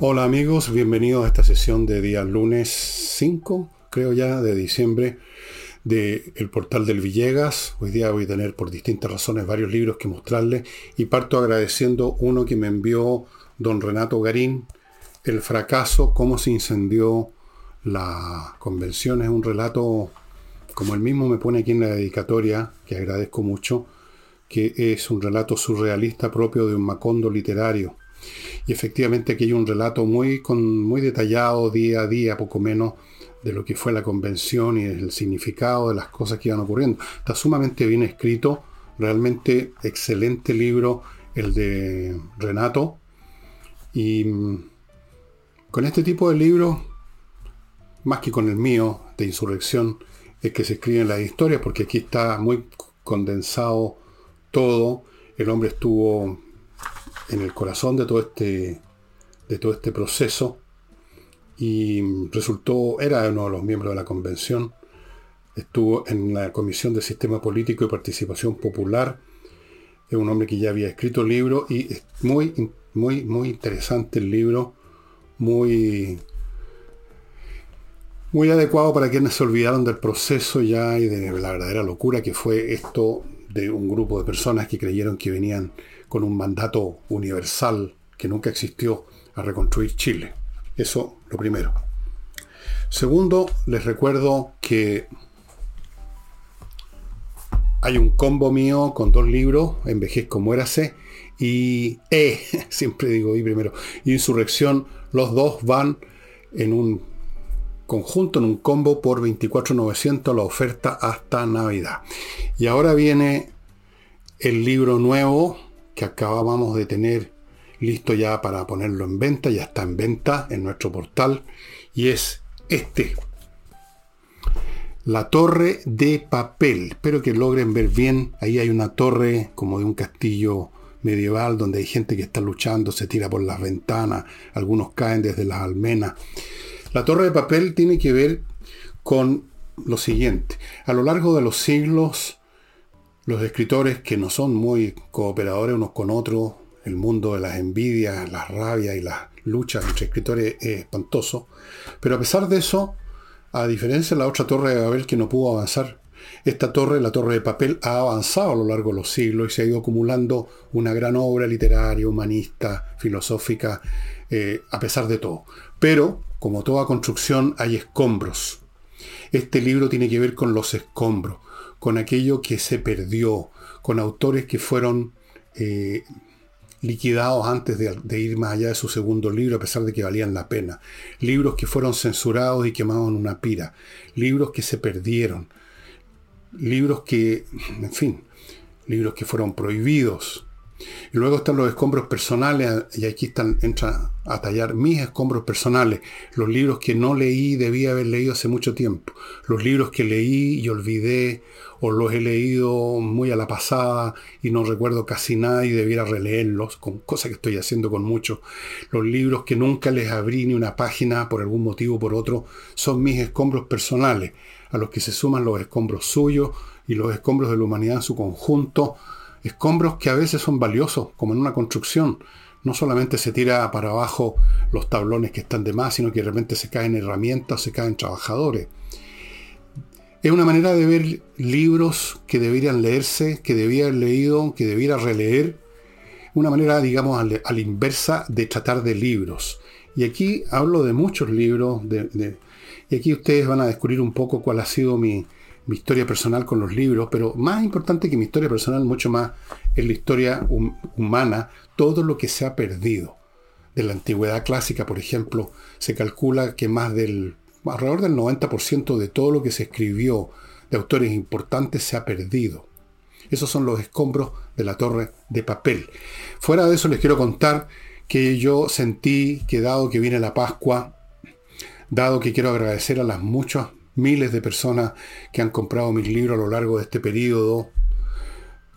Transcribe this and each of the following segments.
Hola amigos, bienvenidos a esta sesión de día lunes 5, creo ya, de diciembre del el portal del Villegas. Hoy día voy a tener por distintas razones varios libros que mostrarles y parto agradeciendo uno que me envió don Renato Garín, El fracaso, cómo se incendió la convención. Es un relato, como él mismo me pone aquí en la dedicatoria, que agradezco mucho, que es un relato surrealista propio de un macondo literario y efectivamente aquí hay un relato muy, con, muy detallado día a día, poco menos, de lo que fue la convención y el significado de las cosas que iban ocurriendo. Está sumamente bien escrito, realmente excelente libro el de Renato. Y mm, con este tipo de libros, más que con el mío de insurrección, es que se escriben las historias, porque aquí está muy condensado todo. El hombre estuvo en el corazón de todo este, de todo este proceso. Y resultó, era uno de los miembros de la convención, estuvo en la Comisión de Sistema Político y Participación Popular, es un hombre que ya había escrito libros y es muy, muy, muy interesante el libro, muy, muy adecuado para quienes se olvidaron del proceso ya y de la verdadera locura que fue esto de un grupo de personas que creyeron que venían con un mandato universal que nunca existió a reconstruir Chile. Eso lo primero. Segundo, les recuerdo que hay un combo mío con dos libros, Envejezco, muérase, y E, siempre digo y primero, Insurrección, los dos van en un conjunto, en un combo por 24.900 la oferta hasta Navidad. Y ahora viene el libro nuevo que acabamos de tener listo ya para ponerlo en venta, ya está en venta en nuestro portal, y es este. La torre de papel. Espero que logren ver bien. Ahí hay una torre como de un castillo medieval donde hay gente que está luchando, se tira por las ventanas, algunos caen desde las almenas. La torre de papel tiene que ver con lo siguiente. A lo largo de los siglos, los escritores que no son muy cooperadores unos con otros, el mundo de las envidias, las rabias y las luchas entre escritores es espantoso. Pero a pesar de eso, a diferencia de la otra torre de Babel que no pudo avanzar, esta torre, la torre de papel, ha avanzado a lo largo de los siglos y se ha ido acumulando una gran obra literaria, humanista, filosófica, eh, a pesar de todo. Pero, como toda construcción, hay escombros. Este libro tiene que ver con los escombros con aquello que se perdió, con autores que fueron eh, liquidados antes de, ir más allá de su segundo libro, a pesar de que valían la pena. Libros que fueron censurados y quemados en una pira. Libros que se perdieron. Libros que, en fin, libros que fueron prohibidos. Y luego están los escombros personales, y aquí están, entra a tallar mis escombros personales, los libros que no leí, debía haber leído hace mucho tiempo, los libros que leí y olvidé, o los he leído muy a la pasada y no recuerdo casi nada y debiera releerlos, con cosa que estoy haciendo con muchos. Los libros que nunca les abrí ni una página por algún motivo o por otro, son mis escombros personales, a los que se suman los escombros suyos y los escombros de la humanidad en su conjunto, escombros que a veces son valiosos, como en una construcción. No solamente se tira para abajo los tablones que están de más, sino que de repente se caen herramientas, se caen trabajadores. Es una manera de ver libros que deberían leerse, que haber leído, que debiera releer. Una manera, digamos, a la inversa de tratar de libros. Y aquí hablo de muchos libros, y aquí ustedes van a descubrir un poco cuál ha sido mi, mi historia personal con los libros, pero más importante que mi historia personal, mucho más, es la historia humana, todo lo que se ha perdido. De la antigüedad clásica, por ejemplo, se calcula que más del, alrededor del 90% de todo lo que se escribió de autores importantes se ha perdido. Esos son los escombros de la torre de papel. Fuera de eso les quiero contar que yo sentí que dado que viene la Pascua, dado que quiero agradecer a las muchas miles de personas que han comprado mis libros a lo largo de este periodo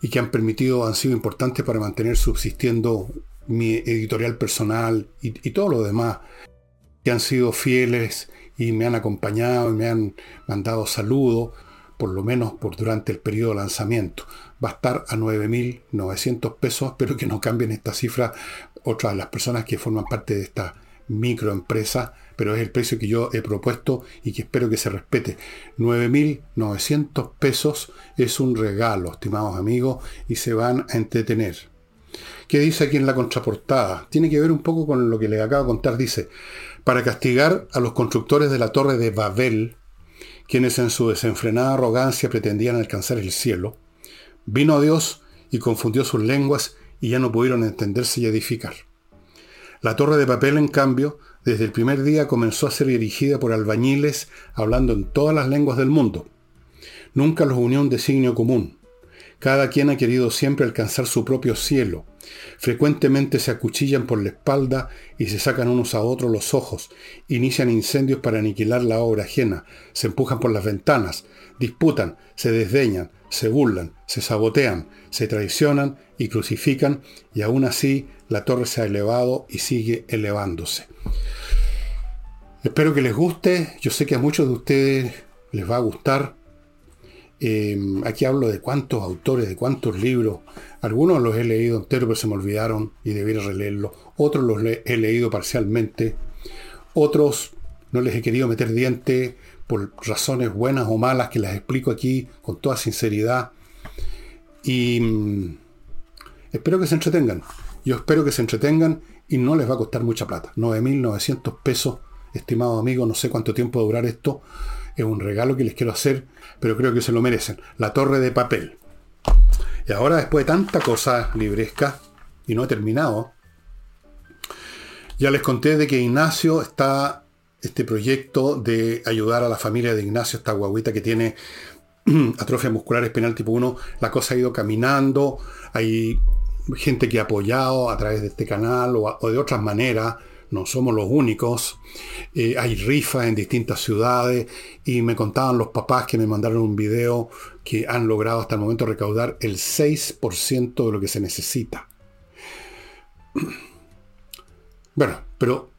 y que han permitido, han sido importantes para mantener subsistiendo mi editorial personal y, todo lo demás, que han sido fieles y me han acompañado y me han mandado saludos, por lo menos por durante el periodo de lanzamiento. Va a estar a 9.900 pesos, pero que no cambien esta cifra otras las personas que forman parte de esta microempresa, pero es el precio que yo he propuesto y que espero que se respete. 9.900 pesos es un regalo, estimados amigos, y se van a entretener. ¿Qué dice aquí en la contraportada? Tiene que ver un poco con lo que les acabo de contar. Dice, para castigar a los constructores de la torre de Babel, quienes en su desenfrenada arrogancia pretendían alcanzar el cielo, vino Dios y confundió sus lenguas y ya no pudieron entenderse y edificar. La torre de papel, en cambio, desde el primer día comenzó a ser dirigida por albañiles hablando en todas las lenguas del mundo. Nunca los unió un designio común. Cada quien ha querido siempre alcanzar su propio cielo. Frecuentemente se acuchillan por la espalda y se sacan unos a otros los ojos, inician incendios para aniquilar la obra ajena, se empujan por las ventanas, disputan, se desdeñan, se burlan, se sabotean, se traicionan y crucifican, y aún así la torre se ha elevado y sigue elevándose. Espero que les guste, yo sé que a muchos de ustedes les va a gustar. Em, aquí hablo de cuántos autores, de cuántos libros. Algunos los he leído enteros, pero se me olvidaron y debiera releerlos. Otros los he leído parcialmente. Otros no les he querido meter diente por razones buenas o malas que las explico aquí con toda sinceridad. Y mm, espero que se entretengan. Yo espero que se entretengan y no les va a costar mucha plata. 9.900 pesos, estimado amigo, no sé cuánto tiempo va a durar esto. Es un regalo que les quiero hacer, pero creo que se lo merecen. La torre de papel. Y ahora, después de tanta cosa libresca, y no he terminado, ya les conté de que Ignacio está este proyecto de ayudar a la familia de Ignacio, esta guaguita que tiene atrofia muscular espinal tipo 1, la cosa ha ido caminando, hay gente que ha apoyado a través de este canal o, de otras maneras, no somos los únicos, eh, hay rifas en distintas ciudades y me contaban los papás que me mandaron un video que han logrado hasta el momento recaudar el 6% de lo que se necesita. Bueno, pero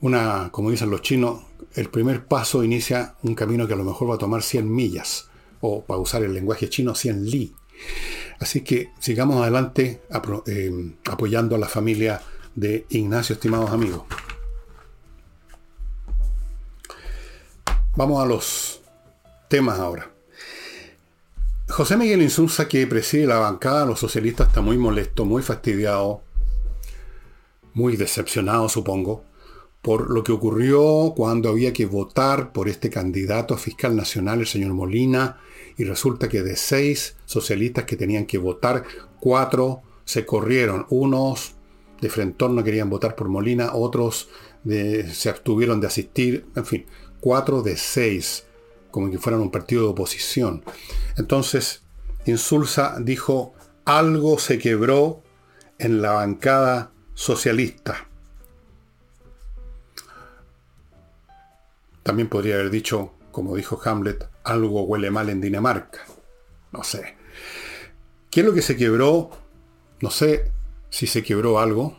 una, como dicen los chinos, el primer paso inicia un camino que a lo mejor va a tomar 100 millas, o para usar el lenguaje chino, 100 li. Así que sigamos adelante eh, apoyando a la familia de Ignacio, estimados amigos. Vamos a los temas ahora. José Miguel Insulza, que preside la bancada, los socialistas, está muy molesto, muy fastidiado, muy decepcionado, supongo, por lo que ocurrió cuando había que votar por este candidato a fiscal nacional, el señor Molina, y resulta que de seis socialistas que tenían que votar, cuatro se corrieron. Unos de Frentón no querían votar por Molina, otros se abstuvieron de asistir, en fin, cuatro de seis, como que fueran un partido de oposición. Entonces, Insulza dijo, algo se quebró en la bancada socialista. También podría haber dicho, como dijo Hamlet, algo huele mal en Dinamarca. No sé. ¿Qué es lo que se quebró? No sé si se quebró algo.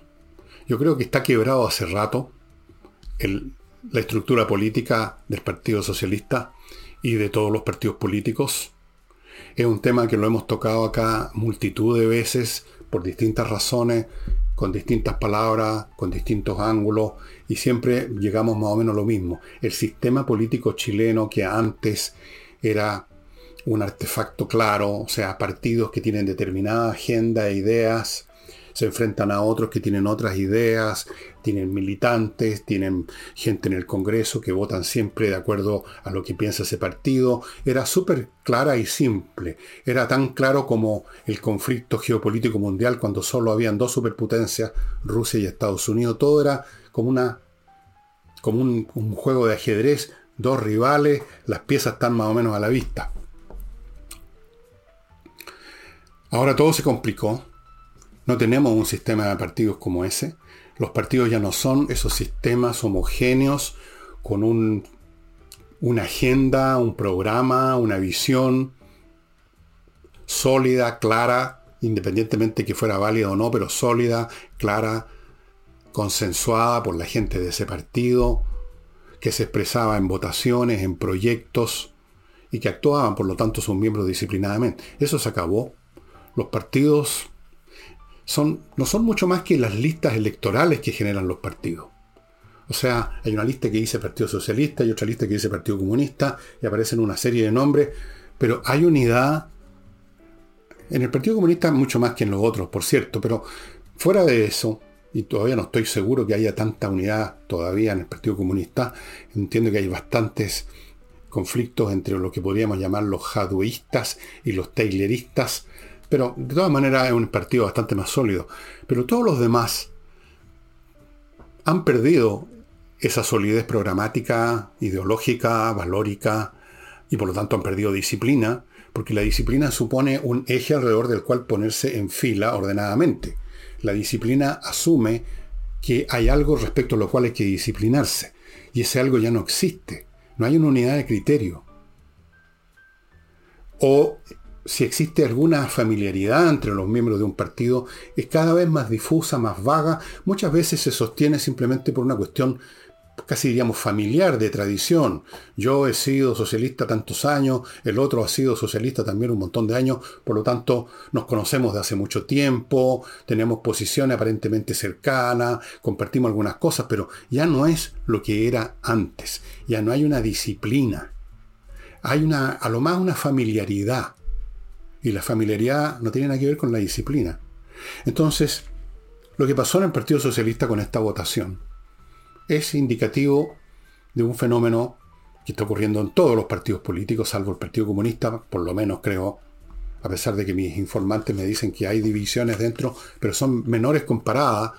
Yo creo que está quebrado hace rato la estructura política del Partido Socialista y de todos los partidos políticos. Es un tema que lo hemos tocado acá multitud de veces por distintas razones, con distintas palabras, con distintos ángulos, y siempre llegamos más o menos a lo mismo. El sistema político chileno que antes era un artefacto claro, o sea, partidos que tienen determinada agenda e ideas, se enfrentan a otros que tienen otras ideas, tienen militantes, tienen gente en el Congreso que votan siempre de acuerdo a lo que piensa ese partido. Era súper clara y simple. Era tan claro como el conflicto geopolítico mundial cuando solo habían dos superpotencias, Rusia y Estados Unidos. Todo era como, una, como un, un juego de ajedrez, dos rivales, las piezas están más o menos a la vista. Ahora todo se complicó no tenemos un sistema de partidos como ese. Los partidos ya no son esos sistemas homogéneos con un, una agenda, un programa, una visión sólida, clara, independientemente que fuera válida o no, pero sólida, clara, consensuada por la gente de ese partido, que se expresaba en votaciones, en proyectos y que actuaban, por lo tanto, sus miembros disciplinadamente. Eso se acabó. Los partidos son, no son mucho más que las listas electorales que generan los partidos. O sea, hay una lista que dice Partido Socialista y otra lista que dice Partido Comunista y aparecen una serie de nombres, pero hay unidad en el Partido Comunista mucho más que en los otros, por cierto, pero fuera de eso, y todavía no estoy seguro que haya tanta unidad todavía en el Partido Comunista, entiendo que hay bastantes conflictos entre lo que podríamos llamar los jaduistas y los tayleristas, pero de todas maneras es un partido bastante más sólido. Pero todos los demás han perdido esa solidez programática, ideológica, valórica, y por lo tanto han perdido disciplina, porque la disciplina supone un eje alrededor del cual ponerse en fila ordenadamente. La disciplina asume que hay algo respecto a lo cual hay que disciplinarse, y ese algo ya no existe. No hay una unidad de criterio. O si existe alguna familiaridad entre los miembros de un partido, es cada vez más difusa, más vaga, muchas veces se sostiene simplemente por una cuestión casi diríamos familiar, de tradición. Yo he sido socialista tantos años, el otro ha sido socialista también un montón de años, por lo tanto nos conocemos de hace mucho tiempo, tenemos posiciones aparentemente cercanas, compartimos algunas cosas, pero ya no es lo que era antes, ya no hay una disciplina, hay una, a lo más una familiaridad. Y la familiaridad no tiene nada que ver con la disciplina. Entonces, lo que pasó en el Partido Socialista con esta votación es indicativo de un fenómeno que está ocurriendo en todos los partidos políticos, salvo el Partido Comunista, por lo menos creo, a pesar de que mis informantes me dicen que hay divisiones dentro, pero son menores comparadas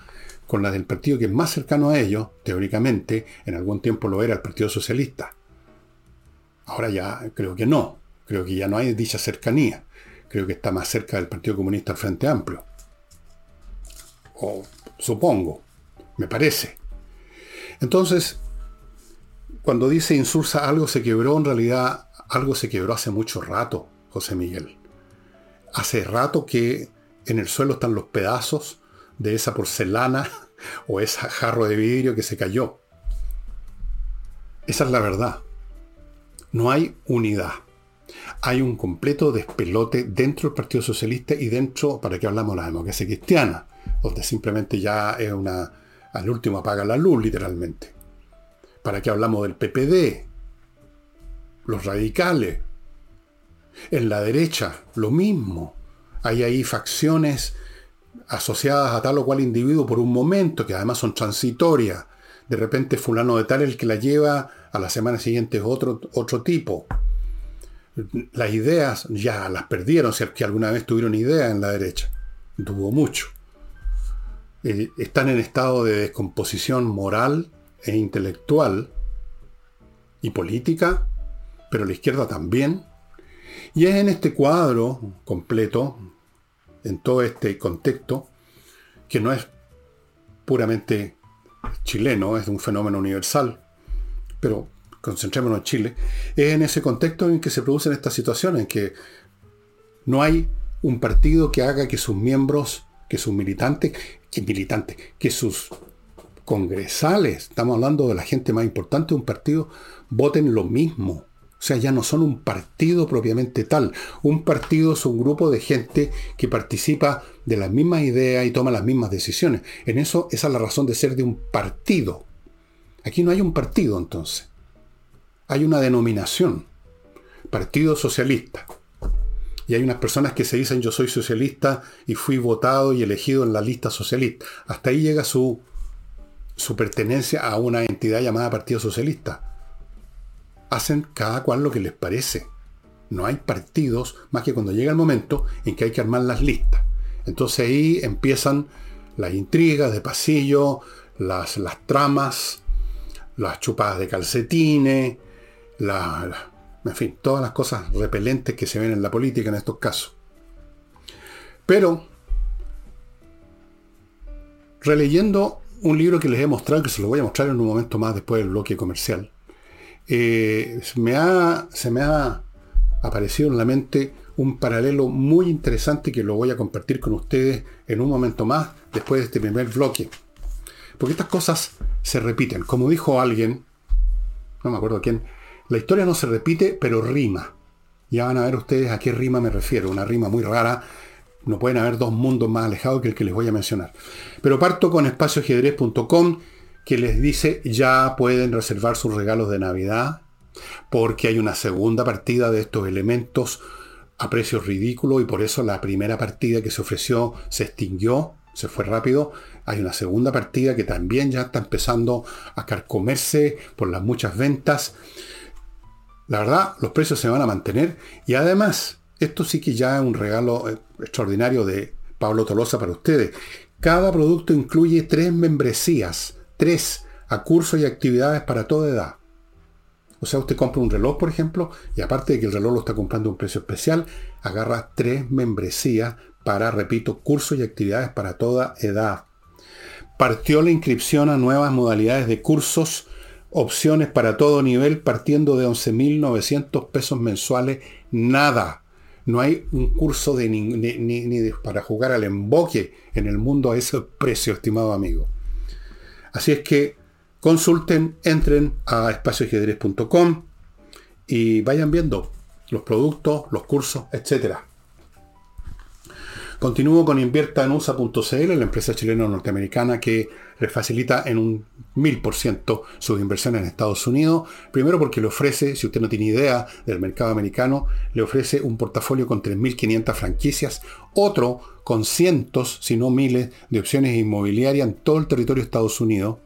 con las del partido que es más cercano a ellos, teóricamente, en algún tiempo lo era el Partido Socialista. Ahora ya creo que no, creo que ya no hay dicha cercanía creo que está más cerca del Partido Comunista al Frente Amplio. O supongo, me parece. Entonces, cuando dice Insursa algo se quebró, en realidad algo se quebró hace mucho rato, José Miguel. Hace rato que en el suelo están los pedazos de esa porcelana o ese jarro de vidrio que se cayó. Esa es la verdad. No hay unidad hay un completo despelote dentro del Partido Socialista y dentro, para que hablamos la democracia cristiana, donde simplemente ya es una, al último apaga la luz literalmente. ¿Para qué hablamos del PPD? Los radicales. En la derecha, lo mismo. Hay ahí facciones asociadas a tal o cual individuo por un momento, que además son transitorias. De repente fulano de tal el que la lleva, a la semana siguiente otro, otro tipo las ideas ya las perdieron, si es que alguna vez tuvieron idea en la derecha. Tuvo mucho. Eh, están en estado de descomposición moral e intelectual y política, pero la izquierda también. Y es en este cuadro completo, en todo este contexto, que no es puramente chileno, es un fenómeno universal, pero concentrémonos en Chile, es en ese contexto en que se producen estas situaciones, en que no hay un partido que haga que sus miembros, que sus militantes, militantes, que sus congresales, estamos hablando de la gente más importante de un partido, voten lo mismo. O sea, ya no son un partido propiamente tal. Un partido es un grupo de gente que participa de las mismas ideas y toma las mismas decisiones. En eso, esa es la razón de ser de un partido. Aquí no hay un partido entonces hay una denominación, Partido Socialista. Y hay unas personas que se dicen yo soy socialista y fui votado y elegido en la lista socialista. Hasta ahí llega su, su pertenencia a una entidad llamada Partido Socialista. Hacen cada cual lo que les parece. No hay partidos más que cuando llega el momento en que hay que armar las listas. Entonces ahí empiezan las intrigas de pasillo, las, las tramas, las chupadas de calcetines, la, en fin, todas las cosas repelentes que se ven en la política en estos casos. Pero, releyendo un libro que les he mostrado, que se lo voy a mostrar en un momento más después del bloque comercial, eh, me ha, se me ha aparecido en la mente un paralelo muy interesante que lo voy a compartir con ustedes en un momento más, después de este primer bloque. Porque estas cosas se repiten. Como dijo alguien, no me acuerdo quién, la historia no se repite, pero rima. Ya van a ver ustedes a qué rima me refiero. Una rima muy rara No pueden haber dos mundos más alejados que el que les voy a mencionar. Pero parto con espacioajedrez.com que les dice ya pueden reservar sus regalos de Navidad porque hay una segunda partida de estos elementos a precios ridículos y por eso la primera partida que se ofreció se extinguió, se fue rápido. Hay una segunda partida que también ya está empezando a carcomerse por las muchas ventas. La verdad, los precios se van a mantener y además, esto sí que ya es un regalo eh, extraordinario de Pablo Tolosa para ustedes. Cada producto incluye tres membresías, tres, a cursos y actividades para toda edad. O sea, usted compra un reloj, por ejemplo, y aparte de que el reloj lo está comprando a un precio especial, agarra tres membresías para, repito, cursos y actividades para toda edad. Partió la inscripción a nuevas modalidades de cursos, opciones para todo nivel, partiendo de 11.900 pesos mensuales, nada. No hay un curso de ni, para jugar al emboque en el mundo a ese precio, estimado amigo. Así es que consulten, entren a espacioajedrez.com y vayan viendo los productos, los cursos, etc. Continúo con inviertanusa.cl, la empresa chileno-norteamericana que les facilita en un 1000% sus inversiones en Estados Unidos. Primero porque le ofrece, si usted no tiene idea del mercado americano, le ofrece un portafolio con 3.500 franquicias, otro con cientos, si no miles, de opciones inmobiliarias en todo el territorio de Estados Unidos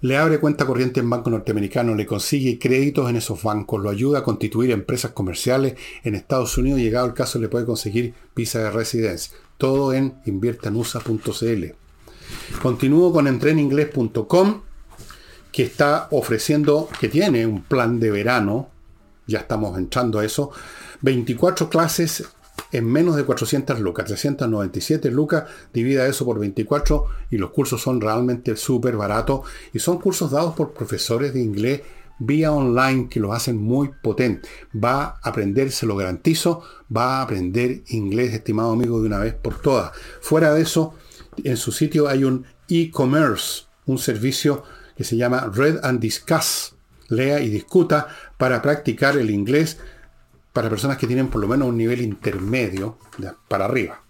le abre cuenta corriente en banco norteamericano, le consigue créditos en esos bancos, lo ayuda a constituir empresas comerciales en Estados Unidos, llegado el caso le puede conseguir visa de residencia. Todo en inviertanusa.cl. Continúo con entreninglés.com, que está ofreciendo, que tiene un plan de verano, ya estamos entrando a eso, 24 clases en menos de 400 lucas, 397 lucas, divida eso por 24 y los cursos son realmente súper baratos y son cursos dados por profesores de inglés vía online que lo hacen muy potente. Va a aprender, se lo garantizo, va a aprender inglés, estimado amigo, de una vez por todas. Fuera de eso, en su sitio hay un e-commerce, un servicio que se llama Read and Discuss. Lea y discuta para practicar el inglés para personas que tienen por lo menos un nivel intermedio para arriba.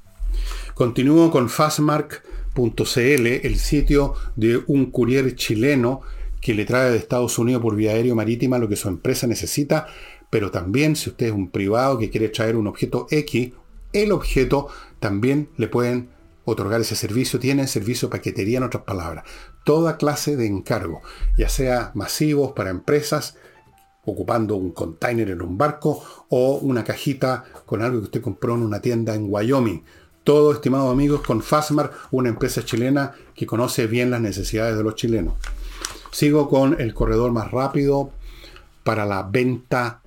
Continúo con fastmark.cl, el sitio de un courier chileno que le trae de Estados Unidos por vía aérea marítima lo que su empresa necesita, pero también si usted es un privado que quiere traer un objeto X, el objeto también le pueden otorgar ese servicio. Tienen servicio paquetería en otras palabras. Toda clase de encargo, ya sea masivos para empresas, ocupando un container en un barco o una cajita con algo que usted compró en una tienda en Wyoming. Todo, estimados amigos, con Fasmar, una empresa chilena que conoce bien las necesidades de los chilenos. Sigo con el corredor más rápido para la venta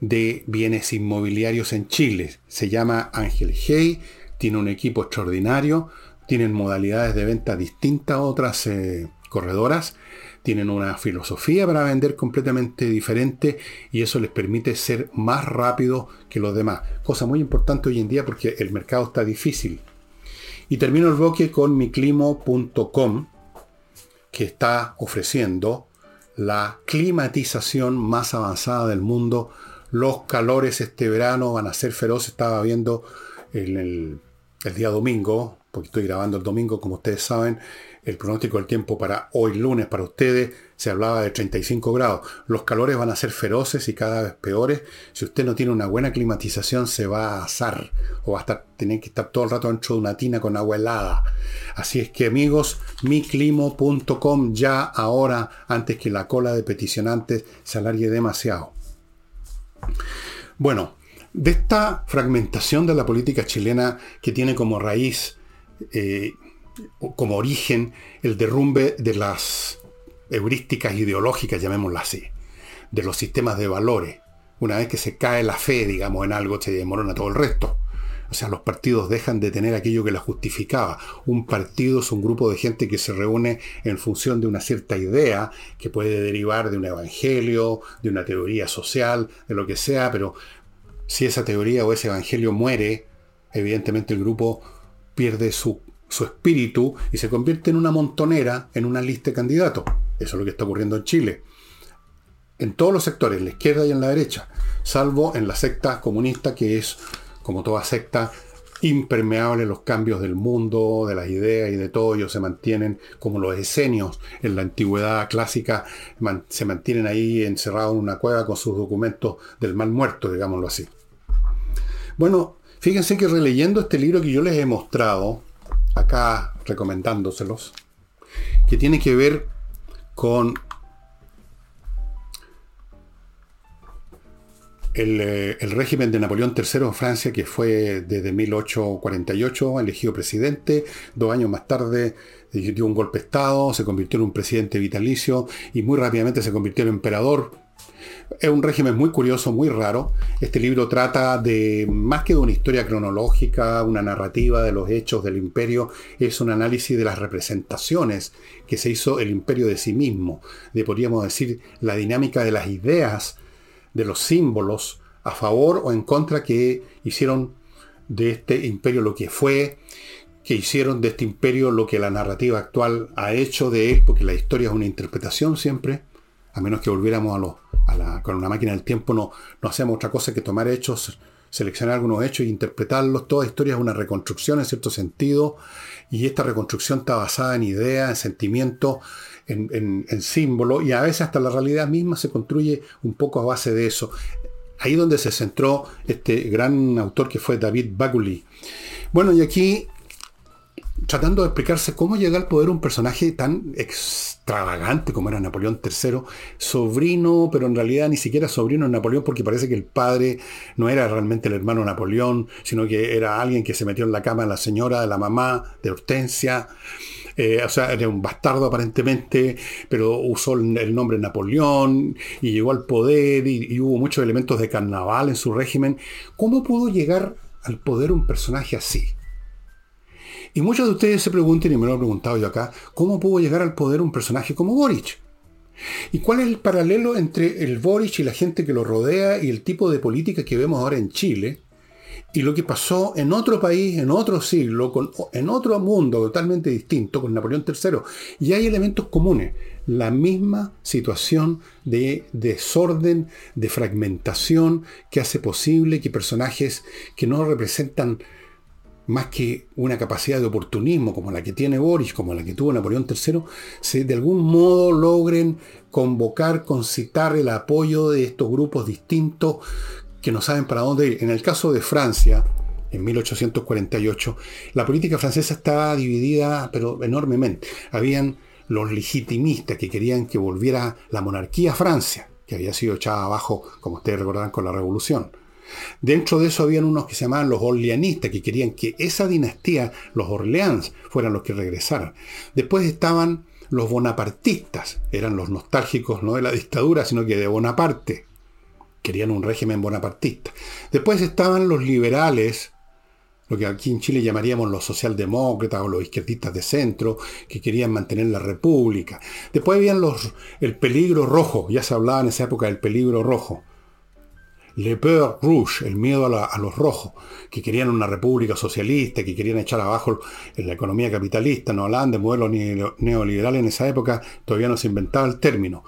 de bienes inmobiliarios en Chile. Se llama Ángel Hey, tiene un equipo extraordinario, tienen modalidades de venta distintas a otras eh, corredoras tienen una filosofía para vender completamente diferente y eso les permite ser más rápido que los demás. Cosa muy importante hoy en día porque el mercado está difícil. Y termino el bloque con miclimo.com que está ofreciendo la climatización más avanzada del mundo. Los calores este verano van a ser feroces. Estaba viendo en el, el día domingo, porque estoy grabando el domingo, como ustedes saben, el pronóstico del tiempo para hoy lunes para ustedes se hablaba de 35 grados. Los calores van a ser feroces y cada vez peores. Si usted no tiene una buena climatización se va a asar o va a estar, tener que estar todo el rato dentro de una tina con agua helada. Así es que amigos, miclimo.com ya ahora antes que la cola de peticionantes se alargue demasiado. Bueno, de esta fragmentación de la política chilena que tiene como raíz eh, como origen el derrumbe de las heurísticas ideológicas, llamémoslas así, de los sistemas de valores. Una vez que se cae la fe, digamos, en algo, se demorona todo el resto. O sea, los partidos dejan de tener aquello que la justificaba. Un partido es un grupo de gente que se reúne en función de una cierta idea que puede derivar de un evangelio, de una teoría social, de lo que sea, pero si esa teoría o ese evangelio muere, evidentemente el grupo pierde su su espíritu y se convierte en una montonera en una lista de candidatos. Eso es lo que está ocurriendo en Chile. En todos los sectores, en la izquierda y en la derecha, salvo en la secta comunista que es, como toda secta, impermeable a los cambios del mundo, de las ideas y de todo. Ellos se mantienen como los esenios en la antigüedad clásica, se mantienen ahí encerrados en una cueva con sus documentos del mal muerto, digámoslo así. Bueno, fíjense que releyendo este libro que yo les he mostrado, acá recomendándoselos, que tiene que ver con Eh, el, régimen de Napoleón III en Francia, que fue desde 1848 elegido presidente, dos años más tarde dio un golpe de Estado, se convirtió en un presidente vitalicio y muy rápidamente se convirtió en emperador. Es un régimen muy curioso, muy raro. Este libro trata de, más que de una historia cronológica, una narrativa de los hechos del imperio, es un análisis de las representaciones que se hizo el imperio de sí mismo, de podríamos decir la dinámica de las ideas de los símbolos a favor o en contra que hicieron de este imperio lo que fue, que hicieron de este imperio lo que la narrativa actual ha hecho de él, porque la historia es una interpretación siempre, a menos que volviéramos a, lo, con una máquina del tiempo, no, no hacemos otra cosa que tomar hechos, seleccionar algunos hechos e interpretarlos. Toda historia es una reconstrucción en cierto sentido, y esta reconstrucción está basada en ideas, en sentimientos, en, símbolo y a veces hasta la realidad misma se construye un poco a base de eso. Ahí donde se centró este gran autor que fue David Baguli. Bueno, y aquí tratando de explicarse cómo llega al poder un personaje tan extravagante como era Napoleón III, sobrino, pero en realidad ni siquiera sobrino de Napoleón, porque parece que el padre no era realmente el hermano Napoleón, sino que era alguien que se metió en la cama de la señora, de la mamá, de Hortensia. Eh, o sea, era un bastardo aparentemente, pero usó el nombre Napoleón y llegó al poder y, hubo muchos elementos de carnaval en su régimen. ¿Cómo pudo llegar al poder un personaje así? Y muchos de ustedes se preguntan, y me lo he preguntado yo acá, ¿cómo pudo llegar al poder un personaje como Boric? ¿Y cuál es el paralelo entre el Boric y la gente que lo rodea y el tipo de política que vemos ahora en Chile? y lo que pasó en otro país, en otro siglo, con, en otro mundo totalmente distinto, con Napoleón III. Y hay elementos comunes. La misma situación de desorden, de fragmentación, que hace posible que personajes que no representan más que una capacidad de oportunismo como la que tiene Boris, como la que tuvo Napoleón III, se de algún modo logren convocar, concitar el apoyo de estos grupos distintos que no saben para dónde ir. En el caso de Francia, en 1848, la política francesa estaba dividida, pero enormemente. Habían los legitimistas que querían que volviera la monarquía a Francia, que había sido echada abajo, como ustedes recordarán, con la revolución. Dentro de eso habían unos que se llamaban los orleanistas, que querían que esa dinastía, los Orleans, fueran los que regresaran. Después estaban los bonapartistas, eran los nostálgicos no de la dictadura, sino que de Bonaparte, querían un régimen bonapartista. Después estaban los liberales, lo que aquí en Chile llamaríamos los socialdemócratas o los izquierdistas de centro, que querían mantener la república. Después habían los, el peligro rojo, ya se hablaba en esa época del peligro rojo. Le peur rouge, el miedo a, los rojos, que querían una república socialista, que querían echar abajo la economía capitalista, no hablaban de modelo neoliberal en esa época, todavía no se inventaba el término.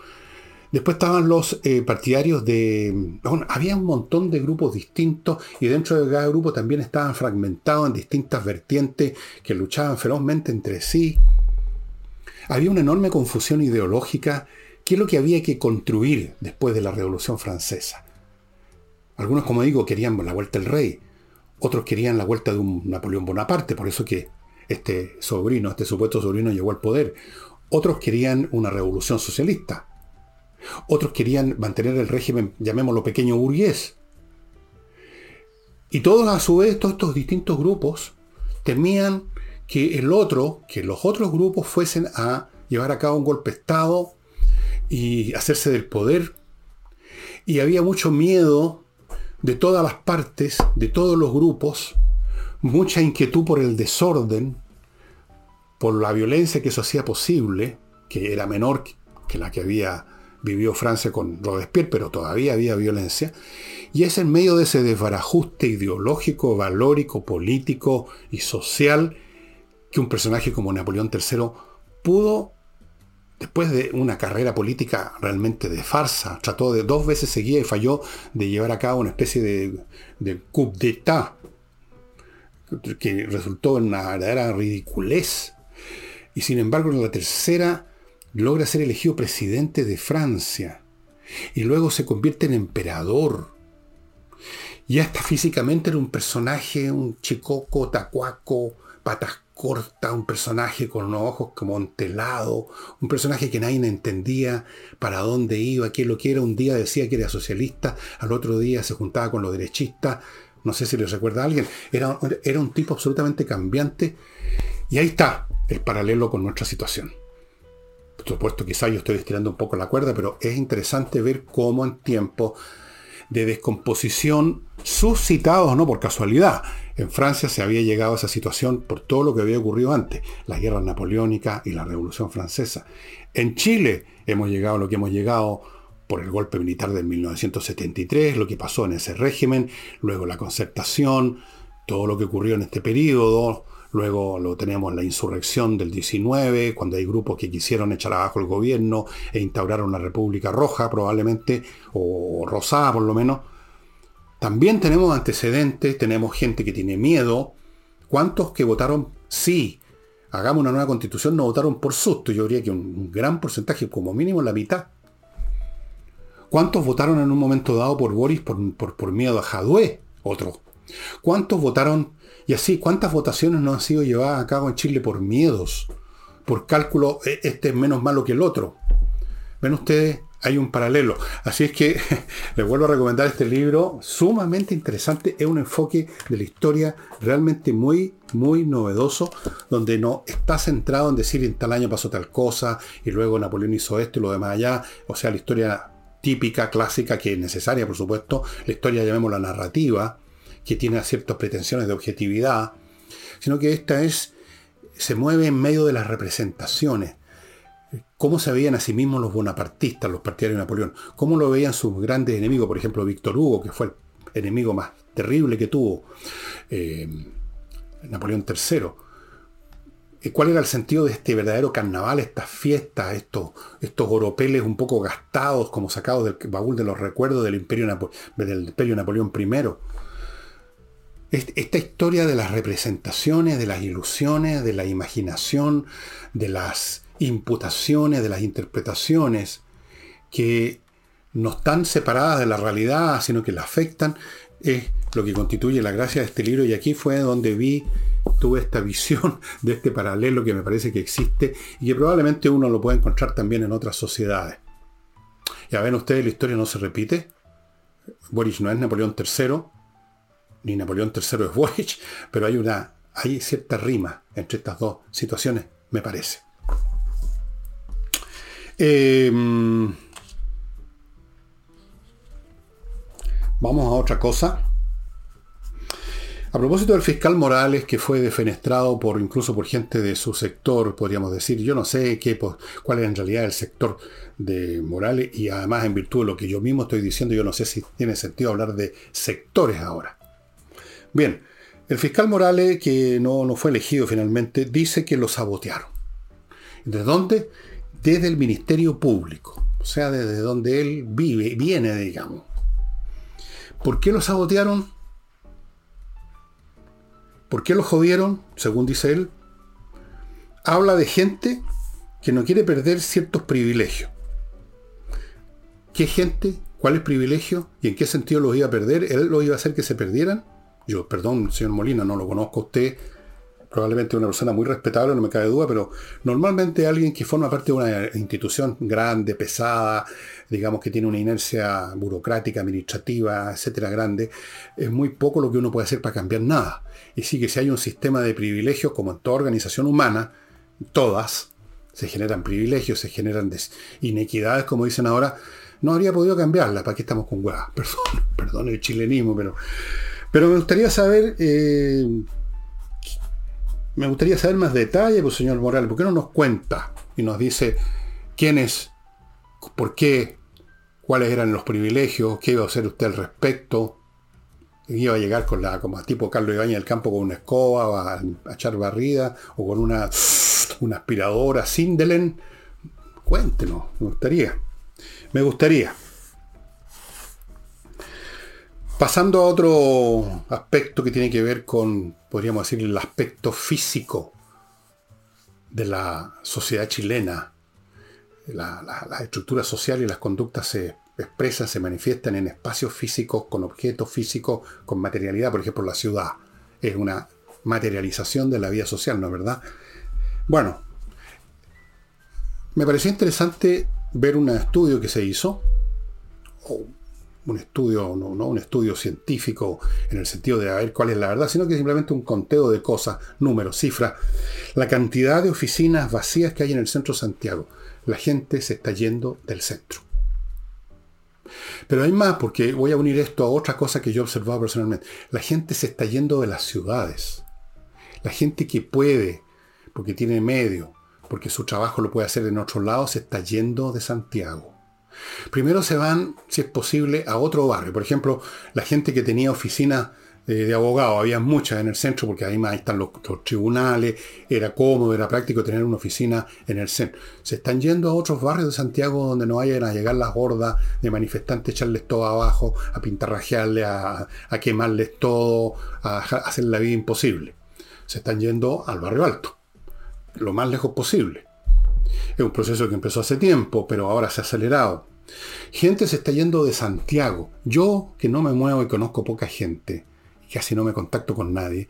Después estaban los eh, partidarios de... había un montón de grupos distintos y dentro de cada grupo también estaban fragmentados en distintas vertientes que luchaban ferozmente entre sí. Había una enorme confusión ideológica. ¿Qué es lo que había que construir después de la Revolución Francesa? Algunos, como digo, querían la vuelta del rey. Otros querían la vuelta de un Napoleón Bonaparte, por eso que este sobrino, este supuesto sobrino llegó al poder. Otros querían una revolución socialista. Otros querían mantener el régimen, llamémoslo pequeño burgués. Y todos a su vez, todos estos distintos grupos temían que el otro, que los otros grupos fuesen a llevar a cabo un golpe de Estado y hacerse del poder. Y había mucho miedo de todas las partes, de todos los grupos, mucha inquietud por el desorden, por la violencia que eso hacía posible, que era menor que la que había vivió Francia con Robespierre, pero todavía había violencia, y es en medio de ese desbarajuste ideológico, valórico, político y social que un personaje como Napoleón III pudo, después de una carrera política realmente de farsa, trató de dos veces seguía y falló de llevar a cabo una especie de, coup d'etat, que resultó en una verdadera ridiculez. Y sin embargo, en la tercera logra ser elegido presidente de Francia. Y luego se convierte en emperador. Y hasta físicamente era un personaje, un chicoco, tacuaco, patas cortas, un personaje con unos ojos como entelado, un personaje que nadie entendía para dónde iba, qué lo que era. Un día decía que era socialista, al otro día se juntaba con los derechistas. No sé si les recuerda a alguien. Era, era un tipo absolutamente cambiante. Y ahí está el paralelo con nuestra situación. Por supuesto, quizá yo estoy estirando un poco la cuerda, pero es interesante ver cómo en tiempos de descomposición suscitados no por casualidad. En Francia se había llegado a esa situación por todo lo que había ocurrido antes, la guerra napoleónica y la Revolución Francesa. En Chile hemos llegado a lo que hemos llegado por el golpe militar de 1973, lo que pasó en ese régimen, luego la concertación, todo lo que ocurrió en este periodo, Luego lo tenemos la insurrección del 19, cuando hay grupos que quisieron echar abajo el gobierno e instaurar una república roja probablemente, o rosada por lo menos. También tenemos antecedentes, tenemos gente que tiene miedo. ¿Cuántos que votaron sí? Hagamos una nueva constitución, no votaron por susto. Yo diría que un gran porcentaje, como mínimo la mitad. ¿Cuántos votaron en un momento dado por Boris por, por, miedo a Jadwe? Otro. ¿Cuántos votaron y así, ¿cuántas votaciones no han sido llevadas a cabo en Chile por miedos? Por cálculo, e, este es menos malo que el otro. Ven ustedes, hay un paralelo. Así es que les vuelvo a recomendar este libro, sumamente interesante. Es un enfoque de la historia realmente muy, muy novedoso, donde no está centrado en decir en tal año pasó tal cosa y luego Napoleón hizo esto y lo demás allá. O sea, la historia típica, clásica, que es necesaria, por supuesto. La historia, llamémosla narrativa, que tiene ciertas pretensiones de objetividad, sino que esta es, se mueve en medio de las representaciones. ¿Cómo se veían a sí mismos los bonapartistas, los partidarios de Napoleón? ¿Cómo lo veían sus grandes enemigos? Por ejemplo, Víctor Hugo, que fue el enemigo más terrible que tuvo eh, Napoleón III. ¿Cuál era el sentido de este verdadero carnaval, estas fiestas, estos, estos oropeles un poco gastados, como sacados del baúl de los recuerdos del Imperio, del Imperio Napoleón I? Esta historia de las representaciones, de las ilusiones, de la imaginación, de las imputaciones, de las interpretaciones, que no están separadas de la realidad, sino que la afectan, es lo que constituye la gracia de este libro. Y aquí fue donde vi, tuve esta visión de este paralelo que me parece que existe y que probablemente uno lo puede encontrar también en otras sociedades. Ya ven ustedes, la historia no se repite. Boris no es Napoleón III, ni Napoleón III es Boric, pero hay una hay cierta rima entre estas dos situaciones, me parece. Em, vamos a otra cosa. A propósito del fiscal Morales, que fue defenestrado por incluso por gente de su sector, podríamos decir, yo no sé qué, cuál es en realidad el sector de Morales, y además en virtud de lo que yo mismo estoy diciendo, yo no sé si tiene sentido hablar de sectores ahora. Bien, el fiscal Morales, que no, no fue elegido finalmente, dice que lo sabotearon. ¿De dónde? Desde el Ministerio Público, o sea, desde donde él vive, viene, digamos. ¿Por qué lo sabotearon? ¿Por qué lo jodieron? Según dice él. Habla de gente que no quiere perder ciertos privilegios. ¿Qué gente? ¿Cuáles privilegios? ¿Y en qué sentido los iba a perder? ¿Él los iba a hacer que se perdieran? Yo, perdón, señor Molina, no lo conozco a usted. Probablemente una persona muy respetable, no me cabe duda, pero normalmente alguien que forma parte de una institución grande, pesada, digamos que tiene una inercia burocrática, administrativa, etcétera, grande, es muy poco lo que uno puede hacer para cambiar nada. Y sí que si hay un sistema de privilegios, como en toda organización humana, todas, se generan privilegios, se generan inequidades, como dicen ahora, no habría podido cambiarla. ¿Para qué estamos con huevas? Perdón, perdón el chilenismo, pero pero me gustaría saber, eh, me gustaría saber más detalle, pues señor Morales, ¿por qué no nos cuenta y nos dice quién es, por qué, cuáles eran los privilegios, qué iba a hacer usted al respecto? Iba a llegar con la, como tipo Carlos Ibañez del campo con una escoba, a, echar barrida, o con una, una aspiradora Sindelen. Cuéntenos, me gustaría. Me gustaría. Pasando a otro aspecto que tiene que ver con, podríamos decir, el aspecto físico de la sociedad chilena. La, estructura social y las conductas se expresan, se manifiestan en espacios físicos, con objetos físicos, con materialidad. Por ejemplo, la ciudad es una materialización de la vida social, ¿no es verdad? Bueno, me pareció interesante ver un estudio que se hizo, un estudio, no, un estudio científico en el sentido de ver cuál es la verdad, sino que simplemente un conteo de cosas, números, cifras, la cantidad de oficinas vacías que hay en el centro de Santiago. La gente se está yendo del centro. Pero hay más, porque voy a unir esto a otra cosa que yo he observado personalmente. La gente se está yendo de las ciudades. La gente que puede, porque tiene medio, porque su trabajo lo puede hacer en otro lado, se está yendo de Santiago. Primero se van, si es posible, a otro barrio. Por ejemplo, la gente que tenía oficinas eh, de abogados, había muchas en el centro, porque ahí están los, tribunales, era cómodo, era práctico tener una oficina en el centro. Se están yendo a otros barrios de Santiago donde no vayan a llegar las hordas de manifestantes, echarles todo abajo, a pintarrajearles, a, a quemarles todo, a hacer la vida imposible. Se están yendo al barrio alto, lo más lejos posible. Es un proceso que empezó hace tiempo, pero ahora se ha acelerado. Gente se está yendo de Santiago. Yo, que no me muevo y conozco poca gente, casi no me contacto con nadie,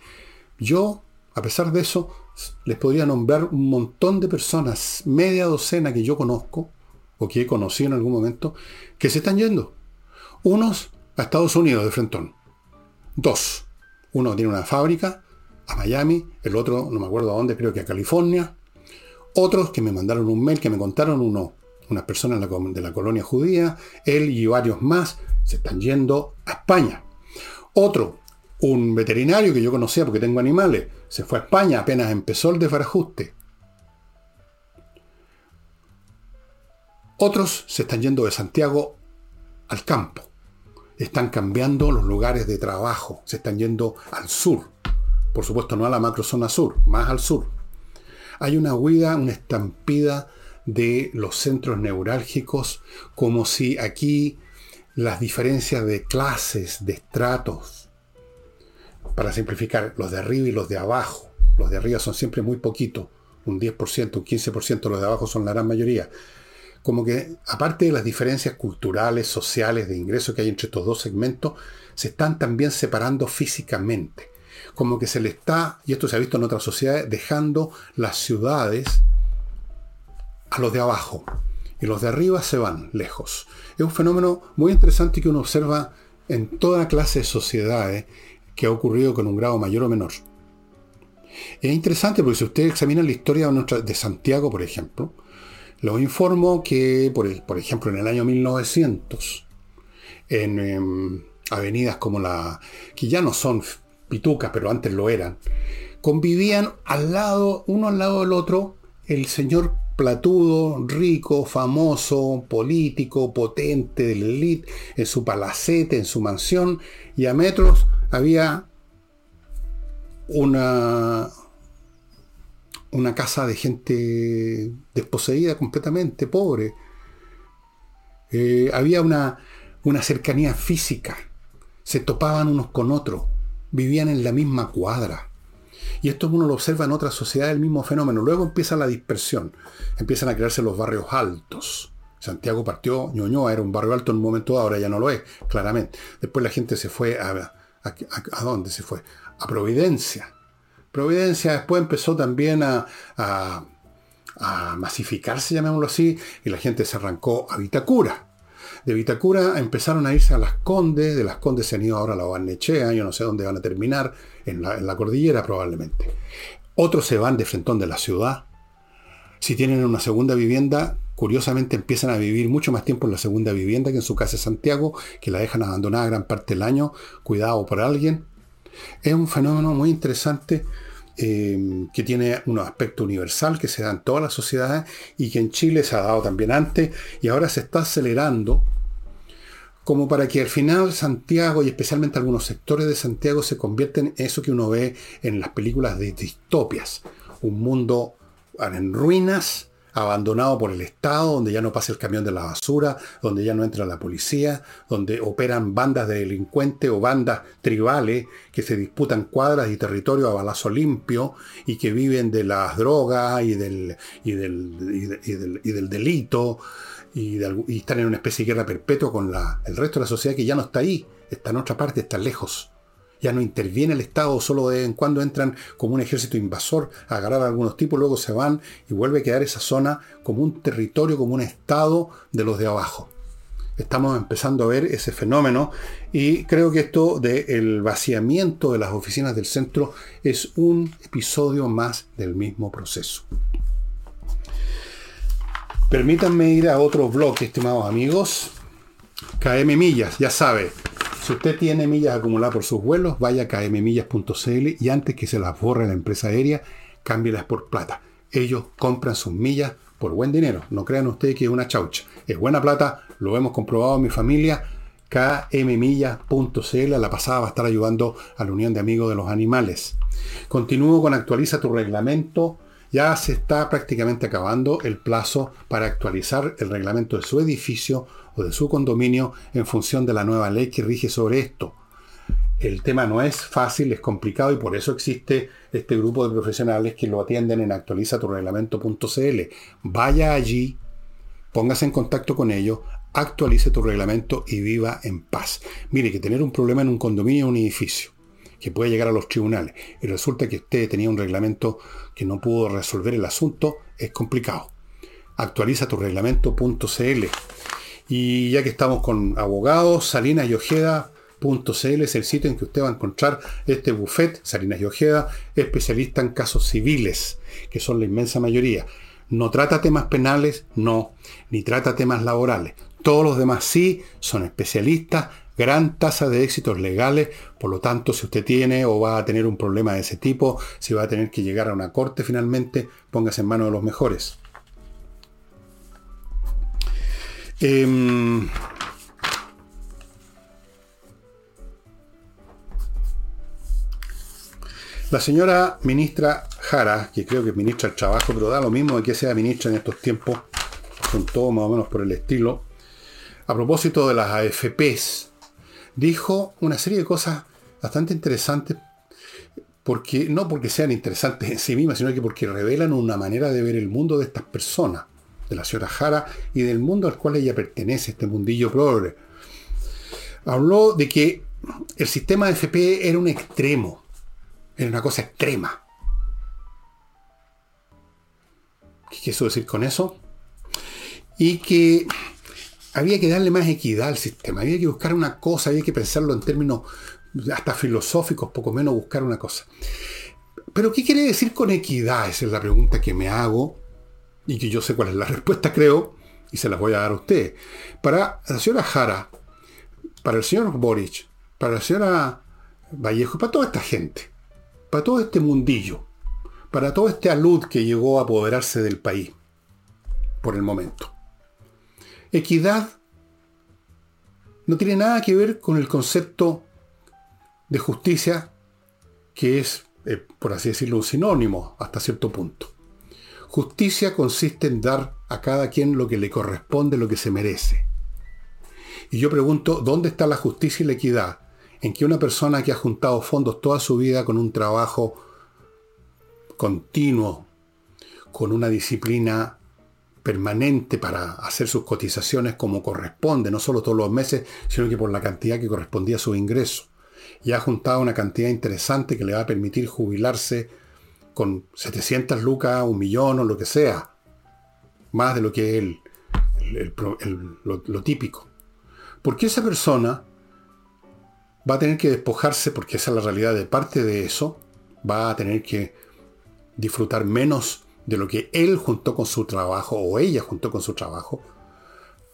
yo, a pesar de eso, les podría nombrar un montón de personas, media docena que yo conozco, o que he conocido en algún momento, que se están yendo. Unos a Estados Unidos de Frentón. Dos. Uno tiene una fábrica a Miami, el otro no me acuerdo a dónde, creo que a California. Otros que me mandaron un mail que me contaron uno, unas personas de la colonia judía, él y varios más se están yendo a España. Otro, un veterinario que yo conocía porque tengo animales, se fue a España apenas empezó el desbarajuste. Otros se están yendo de Santiago al campo. Están cambiando los lugares de trabajo. Se están yendo al sur. Por supuesto, no a la macrozona sur, más al sur hay una huida, una estampida de los centros neurálgicos, como si aquí las diferencias de clases, de estratos, para simplificar, los de arriba y los de abajo, los de arriba son siempre muy poquitos, un 10%, un 15%, los de abajo son la gran mayoría. Como que, aparte de las diferencias culturales, sociales, de ingresos que hay entre estos dos segmentos, se están también separando físicamente como que se le está, y esto se ha visto en otras sociedades, dejando las ciudades a los de abajo. Y los de arriba se van lejos. Es un fenómeno muy interesante que uno observa en toda clase de sociedades que ha ocurrido con un grado mayor o menor. Es interesante porque si usted examina la historia de Santiago, por ejemplo, lo informo que, por, por ejemplo, en el año 1900, en em, avenidas como la, que ya no son pitucas, pero antes lo eran, convivían al lado, uno al lado del otro, el señor platudo, rico, famoso, político, potente de la elite, en su palacete, en su mansión, y a metros había una, una casa de gente desposeída completamente, pobre. Eh, había una, una cercanía física, se topaban unos con otros vivían en la misma cuadra. Y esto uno lo observa en otras sociedades, el mismo fenómeno. Luego empieza la dispersión, empiezan a crearse los barrios altos. Santiago partió, Ñoñoa era un barrio alto en un momento, ahora ya no lo es, claramente. Después la gente se fue a, a, dónde se fue? A Providencia. Providencia después empezó también a, a, a masificarse, llamémoslo así, y la gente se arrancó a Vitacura de Vitacura empezaron a irse a Las Condes, de Las Condes se han ido ahora a la Barnechea, yo no sé dónde van a terminar, en la, cordillera probablemente. Otros se van de Frentón de la ciudad. Si tienen una segunda vivienda, curiosamente empiezan a vivir mucho más tiempo en la segunda vivienda que en su casa de Santiago, que la dejan abandonada gran parte del año, cuidado por alguien. Es un fenómeno muy interesante eh, que tiene un aspecto universal que se da en todas las sociedades y que en Chile se ha dado también antes y ahora se está acelerando como para que al final Santiago y especialmente algunos sectores de Santiago se convierten en eso que uno ve en las películas de distopias. Un mundo en ruinas, abandonado por el Estado, donde ya no pasa el camión de la basura, donde ya no entra la policía, donde operan bandas de delincuentes o bandas tribales que se disputan cuadras y territorio a balazo limpio y que viven de las drogas y del, y del, y del, delito y, están en una especie de guerra perpetua con el resto de la sociedad que ya no está ahí, está en otra parte, está lejos ya no interviene el Estado, solo de vez en cuando entran como un ejército invasor a agarrar a algunos tipos, luego se van y vuelve a quedar esa zona como un territorio, como un Estado de los de abajo. Estamos empezando a ver ese fenómeno y creo que esto del vaciamiento de las oficinas del centro es un episodio más del mismo proceso. Permítanme ir a otro bloque, estimados amigos. KM Millas, ya sabe, si usted tiene millas acumuladas por sus vuelos, vaya a kmmillas.cl y antes que se las borre la empresa aérea, cámbielas por plata. Ellos compran sus millas por buen dinero. No crean ustedes que es una chaucha. Es buena plata, lo hemos comprobado en mi familia. kmmillas.cl a la pasada va a estar ayudando a la Unión de Amigos de los Animales. Continúo con actualiza tu reglamento. Ya se está prácticamente acabando el plazo para actualizar el reglamento de su edificio o de su condominio en función de la nueva ley que rige sobre esto. El tema no es fácil, es complicado y por eso existe este grupo de profesionales que lo atienden en actualizaturreglamento.cl. Vaya allí, póngase en contacto con ellos, actualice tu reglamento y viva en paz. Mire que tener un problema en un condominio o un edificio que puede llegar a los tribunales y resulta que usted tenía un reglamento que no pudo resolver el asunto, es complicado. Actualiza tu reglamento.cl y ya que estamos con abogados, Salinas y Ojeda.cl es el sitio en que usted va a encontrar este buffet, Salinas y Ojeda, especialista en casos civiles, que son la inmensa mayoría. No trata temas penales, no, ni trata temas laborales. Todos los demás sí, son especialistas, gran tasa de éxitos legales, por lo tanto, si usted tiene o va a tener un problema de ese tipo, si va a tener que llegar a una corte finalmente, póngase en manos de los mejores. Em, la señora ministra Jara, que creo que ministra el trabajo, pero da lo mismo de que sea ministra en estos tiempos, son todos más o menos por el estilo, a propósito de las AFPs, dijo una serie de cosas bastante interesantes, porque, no porque sean interesantes en sí mismas, sino que porque revelan una manera de ver el mundo de estas personas de la señora Jara y del mundo al cual ella pertenece, este mundillo progre. Habló de que el sistema de FP era un extremo, era una cosa extrema. ¿Qué quiso decir con eso? Y que había que darle más equidad al sistema, había que buscar una cosa, había que pensarlo en términos hasta filosóficos, poco menos buscar una cosa. Pero ¿qué quiere decir con equidad? Esa es la pregunta que me hago y que yo sé cuál es la respuesta, creo, y se las voy a dar a usted. Para la señora Jara, para el señor Boric, para la señora Vallejo, para toda esta gente, para todo este mundillo, para todo este alud que llegó a apoderarse del país por el momento. Equidad no tiene nada que ver con el concepto de justicia que es, eh, por así decirlo, un sinónimo hasta cierto punto. Justicia consiste en dar a cada quien lo que le corresponde, lo que se merece. Y yo pregunto, ¿dónde está la justicia y la equidad? En que una persona que ha juntado fondos toda su vida con un trabajo continuo, con una disciplina permanente para hacer sus cotizaciones como corresponde, no solo todos los meses, sino que por la cantidad que correspondía a su ingreso. Y ha juntado una cantidad interesante que le va a permitir jubilarse con 700 lucas, un millón o lo que sea, más de lo que es el, lo, típico. Porque esa persona va a tener que despojarse, porque esa es la realidad de parte de eso, va a tener que disfrutar menos de lo que él juntó con su trabajo o ella juntó con su trabajo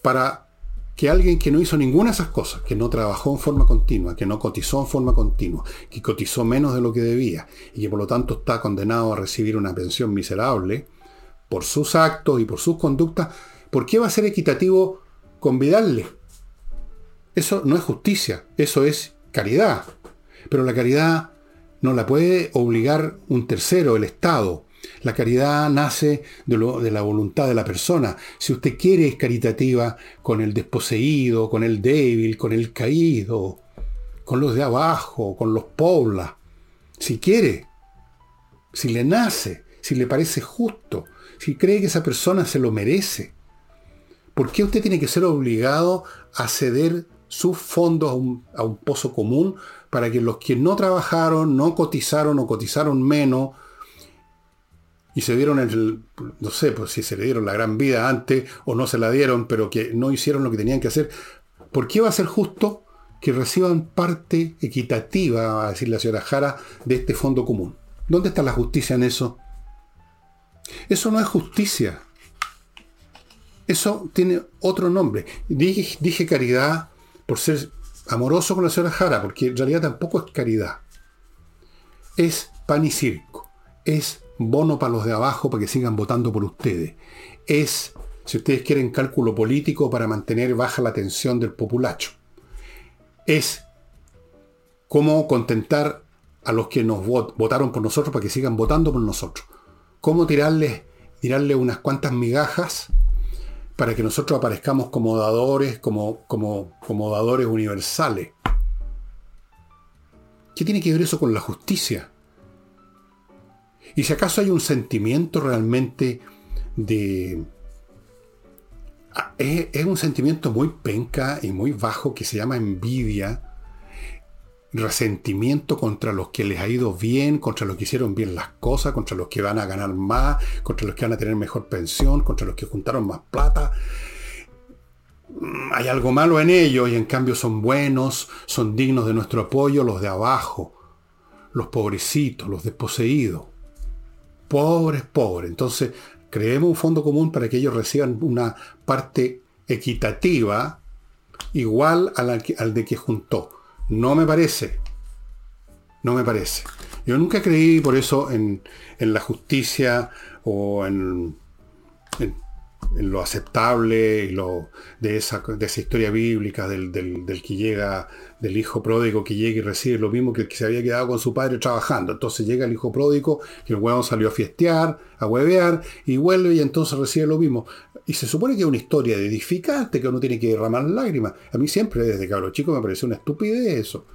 para que alguien que no hizo ninguna de esas cosas, que no trabajó en forma continua, que no cotizó en forma continua, que cotizó menos de lo que debía y que por lo tanto está condenado a recibir una pensión miserable por sus actos y por sus conductas, ¿por qué va a ser equitativo convidarle? Eso no es justicia, eso es caridad. Pero la caridad no la puede obligar un tercero, el Estado. La caridad nace de, la voluntad de la persona. Si usted quiere es caritativa con el desposeído, con el débil, con el caído, con los de abajo, con los pobres. Si quiere, si le nace, si le parece justo, si cree que esa persona se lo merece. ¿Por qué usted tiene que ser obligado a ceder sus fondos a un pozo común para que los que no trabajaron, no cotizaron o cotizaron menos, y se dieron el, no sé, pues si se le dieron la gran vida antes o no se la dieron, pero que no hicieron lo que tenían que hacer, ¿por qué va a ser justo que reciban parte equitativa, va a decir la señora Jara, de este fondo común? ¿Dónde está la justicia en eso? Eso no es justicia. Eso tiene otro nombre. Dije, dije caridad por ser amoroso con la señora Jara, porque en realidad tampoco es caridad. Es pan y circo. Es bono para los de abajo para que sigan votando por ustedes. Es, si ustedes quieren, cálculo político para mantener baja la tensión del populacho. Es cómo contentar a los que nos votaron por nosotros para que sigan votando por nosotros. Cómo tirarles, tirarle unas cuantas migajas para que nosotros aparezcamos como dadores, como, como, como dadores universales. ¿Qué tiene que ver eso con la justicia? Y si acaso hay un sentimiento realmente de... Ah, es, un sentimiento muy penca y muy bajo que se llama envidia, resentimiento contra los que les ha ido bien, contra los que hicieron bien las cosas, contra los que van a ganar más, contra los que van a tener mejor pensión, contra los que juntaron más plata. Mm, hay algo malo en ellos y en cambio son buenos, son dignos de nuestro apoyo los de abajo, los pobrecitos, los desposeídos pobres, pobres. Entonces, creemos un fondo común para que ellos reciban una parte equitativa igual al de que juntó. No me parece. No me parece. Yo nunca creí por eso en, la justicia o en, en lo aceptable y lo, de, esa, de esa historia bíblica del, que llega, del hijo pródigo que llega y recibe lo mismo que el que se había quedado con su padre trabajando. Entonces llega el hijo pródigo, que el huevo salió a fiestear, a huevear, y vuelve y entonces recibe lo mismo. Y se supone que es una historia edificante, que uno tiene que derramar lágrimas. A mí siempre, desde cabro chico, me pareció una estupidez eso.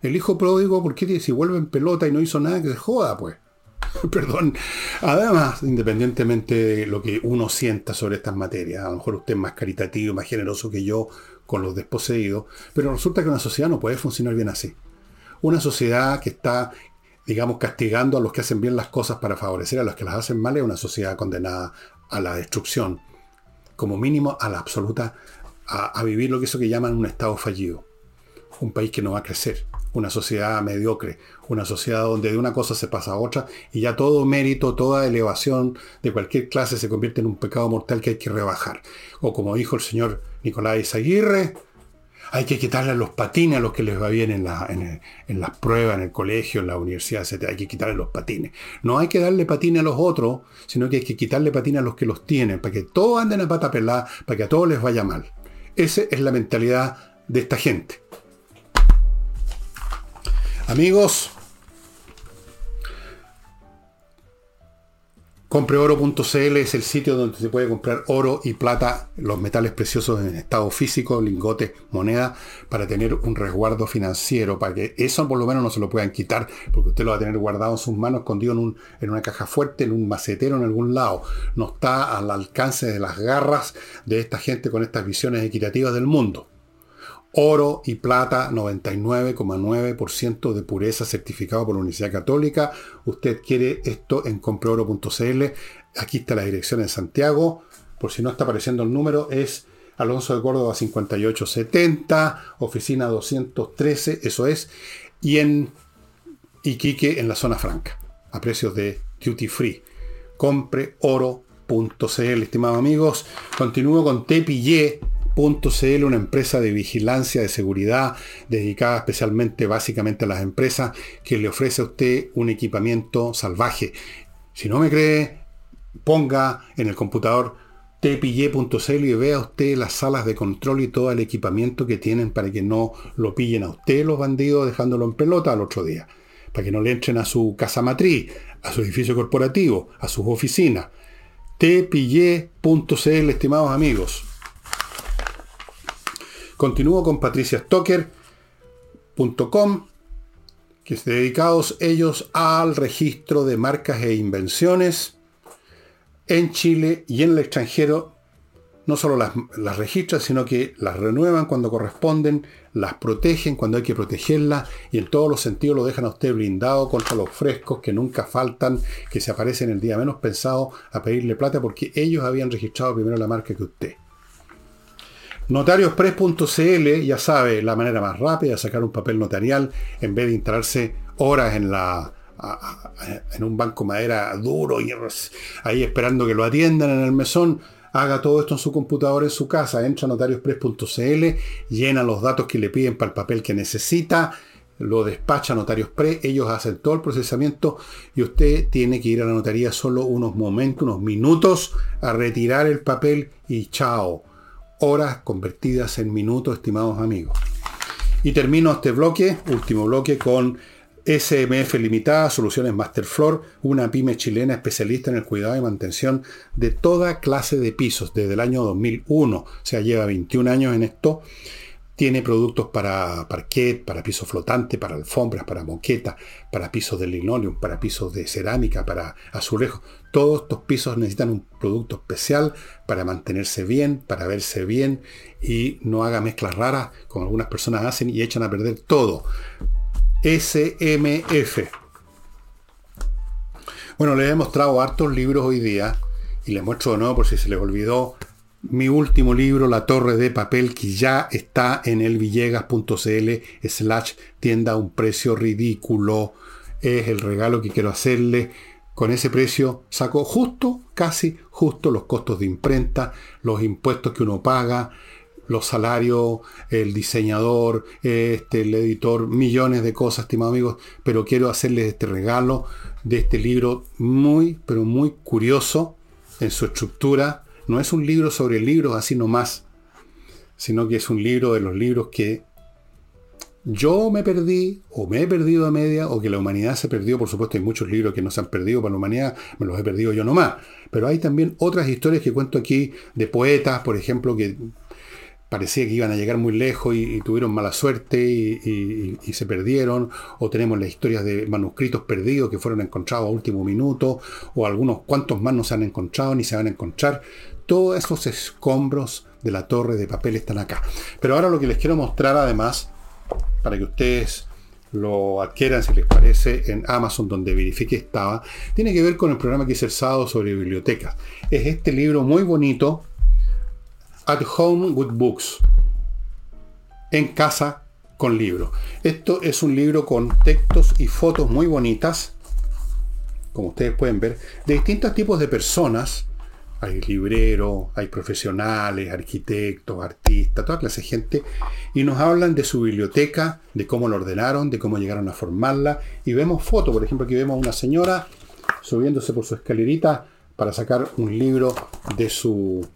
El hijo pródigo, ¿por qué si vuelve en pelota y no hizo nada que se joda, pues? Perdón. Además, independientemente de lo que uno sienta sobre estas materias, a lo mejor usted es más caritativo, más generoso que yo con los desposeídos, pero resulta que una sociedad no puede funcionar bien así. Una sociedad que está, digamos, castigando a los que hacen bien las cosas para favorecer a los que las hacen mal es una sociedad condenada a la destrucción, como mínimo a la absoluta, a, a vivir lo que eso que llaman un estado fallido. Un país que no va a crecer una sociedad mediocre, una sociedad donde de una cosa se pasa a otra y ya todo mérito, toda elevación de cualquier clase se convierte en un pecado mortal que hay que rebajar. O como dijo el señor Nicolás Aguirre, hay que quitarle los patines a los que les va bien en, en, las pruebas, en el colegio, en la universidad, etc. Hay que quitarle los patines. No hay que darle patines a los otros, sino que hay que quitarle patines a los que los tienen, para que todos anden a pata pelada, para que a todos les vaya mal. Esa es la mentalidad de esta gente. Amigos, compreoro.cl es el sitio donde se puede comprar oro y plata, los metales preciosos en estado físico, lingotes, moneda, para tener un resguardo financiero, para que eso por lo menos no se lo puedan quitar, porque usted lo va a tener guardado en sus manos, escondido en, en una caja fuerte, en un macetero, en algún lado. No está al alcance de las garras de esta gente con estas visiones equitativas del mundo. Oro y plata 99,9% de pureza certificado por la Universidad Católica. Usted quiere esto en compreoro.cl. Aquí está la dirección en Santiago. Por si no está apareciendo el número, es Alonso de Córdoba 5870, oficina 213, eso es. Y en Iquique, en la zona franca, a precios de duty free. Compreoro.cl, estimados amigos. Continúo con Tepillé .cl, una empresa de vigilancia, de seguridad, dedicada especialmente, básicamente a las empresas, que le ofrece a usted un equipamiento salvaje. Si no me cree, ponga en el computador tpille.cl y vea usted las salas de control y todo el equipamiento que tienen para que no lo pillen a usted los bandidos dejándolo en pelota al otro día. para que no le entren a su casa matriz, a su edificio corporativo, a sus oficinas. tpille.cl, estimados amigos. Continúo con patriciastocker.com, que están dedicados ellos al registro de marcas e invenciones en Chile y en el extranjero no solo las, registran, sino que las renuevan cuando corresponden, las protegen cuando hay que protegerlas y en todos los sentidos lo dejan a usted blindado contra los frescos que nunca faltan, que se aparecen el día menos pensado a pedirle plata porque ellos habían registrado primero la marca que usted. Notariospress.cl ya sabe la manera más rápida de sacar un papel notarial en vez de instalarse horas en la en un banco madera duro y ahí esperando que lo atiendan en el mesón haga todo esto en su computadora en su casa, entra a notariospress.cl, llena los datos que le piden para el papel que necesita, lo despacha a Notarios ellos hacen todo el procesamiento y usted tiene que ir a la notaría solo unos momentos, unos minutos a retirar el papel y chao. Horas convertidas en minutos, estimados amigos. Y termino este bloque, último bloque, con SMF Limitada, Soluciones Masterfloor, una pyme chilena especialista en el cuidado y mantención de toda clase de pisos desde el año 2001. O sea, lleva 21 años en esto. Tiene productos para parquet, para piso flotante, para alfombras, para moqueta, para pisos de linoleum, para pisos de cerámica, para azulejos. Todos estos pisos necesitan un producto especial para mantenerse bien, para verse bien y no haga mezclas raras como algunas personas hacen y echan a perder todo. SMF. Bueno, les he mostrado hartos libros hoy día y les muestro de nuevo por si se les olvidó mi último libro, La Torre de Papel, que ya está en el villegas.cl slash tienda a un precio ridículo. Es el regalo que quiero hacerle. Con ese precio saco justo, casi justo los costos de imprenta, los impuestos que uno paga, los salarios, el diseñador, este, el editor, millones de cosas, estimados amigos, pero quiero hacerles este regalo de este libro muy, pero muy curioso en su estructura. No es un libro sobre libros así nomás, sino que es un libro de los libros que yo me perdí, o me he perdido a media, o que la humanidad se perdió. Por supuesto, hay muchos libros que no se han perdido para la humanidad, me los he perdido yo nomás. Pero hay también otras historias que cuento aquí de poetas, por ejemplo, que parecía que iban a llegar muy lejos y, tuvieron mala suerte y, se perdieron, o tenemos las historias de manuscritos perdidos que fueron encontrados a último minuto, o algunos cuantos más no se han encontrado ni se van a encontrar. Todos esos escombros de la torre de papel están acá. Pero ahora lo que les quiero mostrar además, para que ustedes lo adquieran si les parece en Amazon donde verifique estaba, tiene que ver con el programa que hice el sábado sobre bibliotecas. Es este libro muy bonito At Home with Books. En casa con libros. Esto es un libro con textos y fotos muy bonitas, como ustedes pueden ver, de distintos tipos de personas. Hay libreros, hay profesionales, arquitectos, artistas, toda clase de gente. Y nos hablan de su biblioteca, de cómo lo ordenaron, de cómo llegaron a formarla. Y vemos fotos, por ejemplo, aquí vemos una señora subiéndose por su escalerita para sacar un libro de su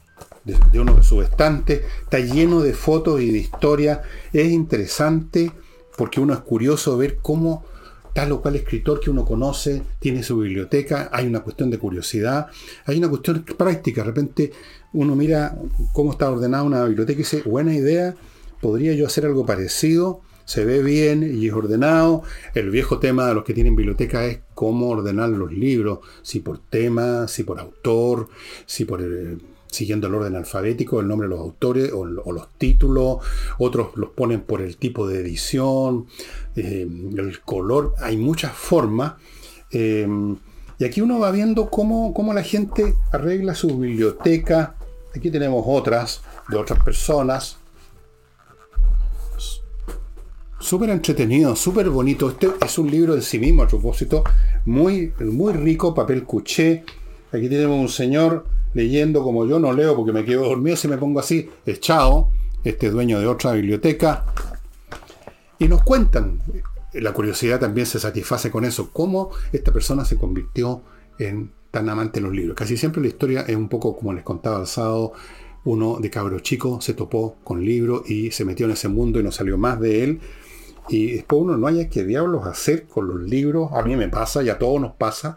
de, uno de sus estantes, está lleno de fotos y de historia. Es interesante porque uno es curioso ver cómo tal o cual escritor que uno conoce tiene su biblioteca, hay una cuestión de curiosidad, hay una cuestión práctica, de repente uno mira cómo está ordenada una biblioteca y dice, buena idea, podría yo hacer algo parecido, se ve bien y es ordenado. El viejo tema de los que tienen biblioteca es cómo ordenar los libros, si por tema, si por autor, si por eh, siguiendo el orden alfabético, el nombre de los autores o, los títulos, otros los ponen por el tipo de edición, eh, el color, hay muchas formas. Eh, y aquí uno va viendo cómo, cómo, la gente arregla su biblioteca. Aquí tenemos otras de otras personas. Súper entretenido, súper bonito. Este es un libro de sí mismo a propósito. Muy, muy rico, papel cuché. Aquí tenemos un señor leyendo como yo no leo porque me quedo dormido si me pongo así, echado, este dueño de otra biblioteca, y nos cuentan, la curiosidad también se satisface con eso, cómo esta persona se convirtió en tan amante de los libros. Casi siempre la historia es un poco como les contaba el sábado, uno de cabro chico se topó con libros y se metió en ese mundo y no salió más de él. y después uno no haya que diablos hacer con los libros. A mí me pasa y a todos nos pasa.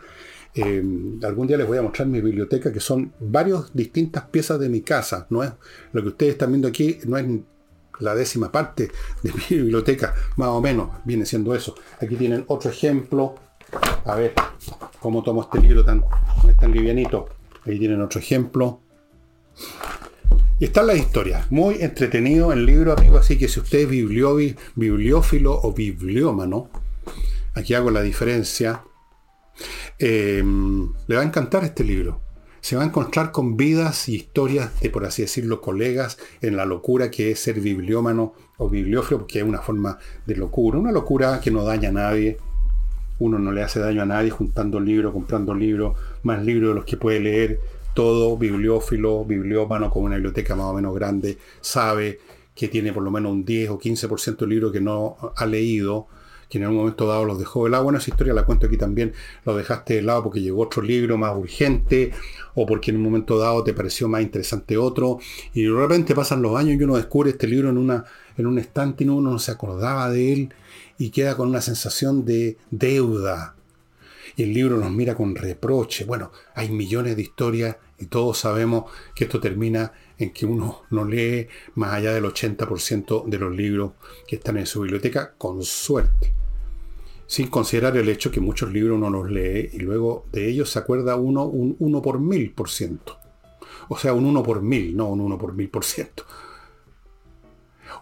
Eh, algún día les voy a mostrar mi biblioteca, que son varias distintas piezas de mi casa. No es lo que ustedes están viendo aquí, no es la décima parte de mi biblioteca, más o menos, viene siendo eso. Aquí tienen otro ejemplo. A ver cómo tomo este libro tan, tan livianito. Ahí tienen otro ejemplo. Y está la historia. Muy entretenido el libro, amigo. Así que si usted es bibliófilo o bibliómano, aquí hago la diferencia, em, le va a encantar este libro. Se va a encontrar con vidas y historias de, por así decirlo, colegas en la locura que es ser bibliómano o bibliófilo, porque es una forma de locura. Una locura que no daña a nadie. Uno no le hace daño a nadie juntando libros, comprando libros, más libros de los que puede leer todo bibliófilo, bibliómano con una biblioteca más o menos grande, sabe que tiene por lo menos un 10 o 15% de libros que no ha leído, que en algún momento dado los dejó de lado. Bueno, esa historia la cuento aquí también, lo dejaste de lado porque llegó otro libro más urgente o porque en un momento dado te pareció más interesante otro y de repente pasan los años y uno descubre este libro en, una, en un estante y uno no se acordaba de él y queda con una sensación de deuda. Y el libro nos mira con reproche. Bueno, hay millones de historias y todos sabemos que esto termina en que uno no lee más allá del 80% de los libros que están en su biblioteca, con suerte. Sin considerar el hecho que muchos libros uno los lee y luego de ellos se acuerda uno un 1 por mil por ciento. O sea, un 1 por mil, no un 1 por mil por ciento.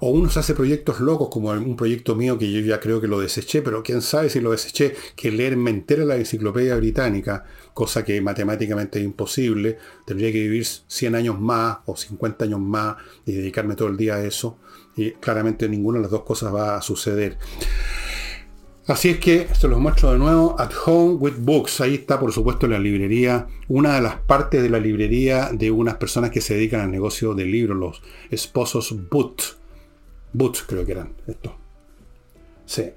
O uno se hace proyectos locos, como un proyecto mío que yo ya creo que lo deseché, pero quién sabe si lo deseché, que leerme entera la enciclopedia británica, cosa que matemáticamente es imposible, tendría que vivir 100 años más o 50 años más y dedicarme todo el día a eso. Y claramente ninguna de las dos cosas va a suceder. Así es que se los muestro de nuevo. At Home with Books. Ahí está, por supuesto, la librería. Una de las partes de la librería de unas personas que se dedican al negocio de libros, los esposos Boot. Boots creo que eran esto. Sí.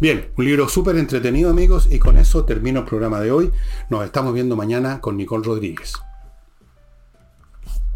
Bien, un libro súper entretenido amigos y con eso termino el programa de hoy. Nos estamos viendo mañana con Nicole Rodríguez.